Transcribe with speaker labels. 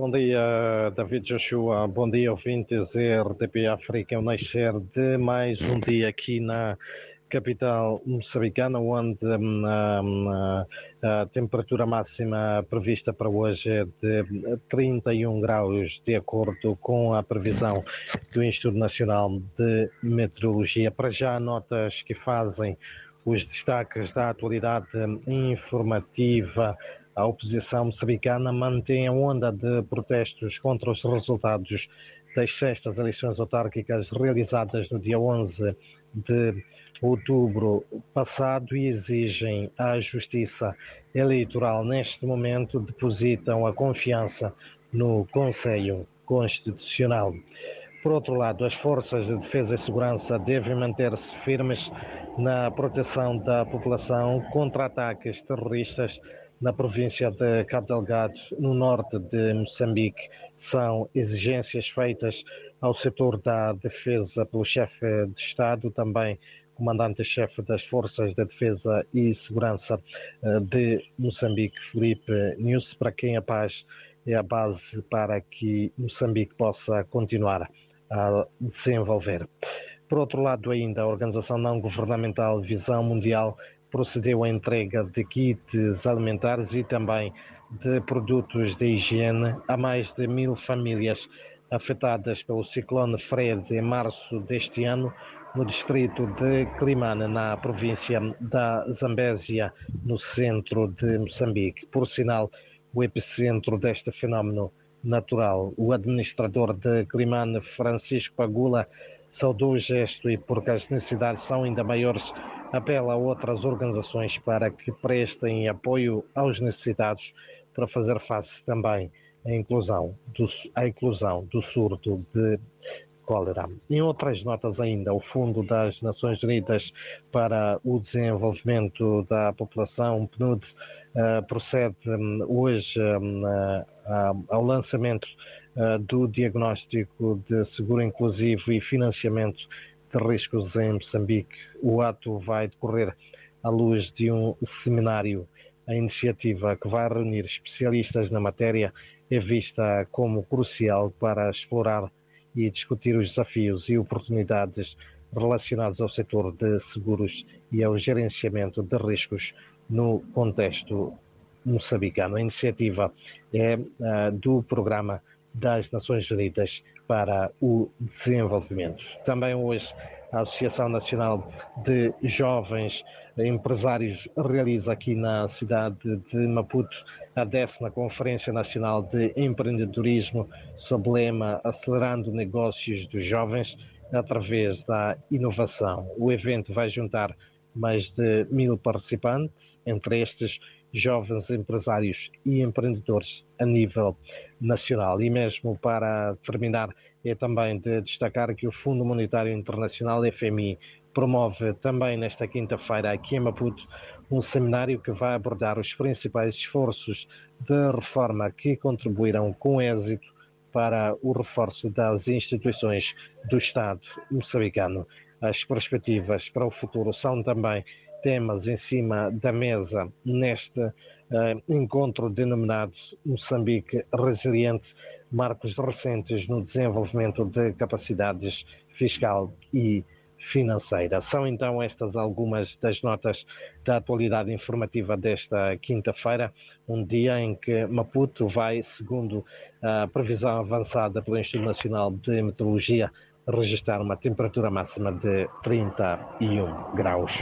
Speaker 1: Bom dia, David Joshua. Bom dia, ouvintes RTP África. O nascer de mais um dia aqui na capital moçambicana, onde hum, hum, a temperatura máxima prevista para hoje é de 31 graus, de acordo com a previsão do Instituto Nacional de Meteorologia. Para já, notas que fazem os destaques da atualidade informativa. A oposição moçambicana mantém a onda de protestos contra os resultados das sextas eleições autárquicas realizadas no dia 11 de outubro passado e exigem à Justiça Eleitoral, neste momento, depositam a confiança no Conselho Constitucional. Por outro lado, as forças de defesa e segurança devem manter-se firmes na proteção da população contra ataques terroristas na província de Cabo Delgado, no norte de Moçambique. São exigências feitas ao setor da defesa pelo chefe de Estado, também comandante-chefe das Forças de Defesa e Segurança eh, de Moçambique, Felipe News, para quem a paz é a base para que Moçambique possa continuar a desenvolver. Por outro lado, ainda a organização não governamental Visão Mundial procedeu à entrega de kits alimentares e também de produtos de higiene a mais de mil famílias afetadas pelo ciclone Fred em março deste ano no distrito de Climane, na província da Zambésia, no centro de Moçambique. Por sinal, o epicentro deste fenómeno natural. O administrador de Climane, Francisco Pagula, saudou o gesto e, porque as necessidades são ainda maiores, apela a outras organizações para que prestem apoio aos necessitados para fazer face também à inclusão do, à inclusão do surdo de cólera. Em outras notas ainda, o Fundo das Nações Unidas para o Desenvolvimento da População, PNUD, uh, procede um, hoje um, uh, ao lançamento do diagnóstico de seguro inclusivo e financiamento de riscos em Moçambique. O ato vai decorrer à luz de um seminário. A iniciativa, que vai reunir especialistas na matéria, é vista como crucial para explorar e discutir os desafios e oportunidades relacionados ao setor de seguros e ao gerenciamento de riscos no contexto moçambicano. A iniciativa é uh, do Programa das Nações Unidas para o Desenvolvimento. Também hoje a Associação Nacional de Jovens Empresários realiza aqui na cidade de Maputo a décima Conferência Nacional de Empreendedorismo sob o lema Acelerando Negócios dos Jovens através da inovação. O evento vai juntar mais de mil participantes, entre estes jovens empresários e empreendedores a nível nacional. E mesmo para terminar, é também de destacar que o Fundo Monetário Internacional, FMI, promove também nesta quinta-feira aqui em Maputo um seminário que vai abordar os principais esforços de reforma que contribuirão com êxito para o reforço das instituições do Estado moçambicano. As perspectivas para o futuro são também temas em cima da mesa neste uh, encontro denominado Moçambique Resiliente, marcos recentes no desenvolvimento de capacidades fiscal e financeira. São então estas algumas das notas da atualidade informativa desta quinta-feira, um dia em que Maputo vai, segundo a previsão avançada pelo Instituto Nacional de Meteorologia, registrar uma temperatura máxima de 31 graus.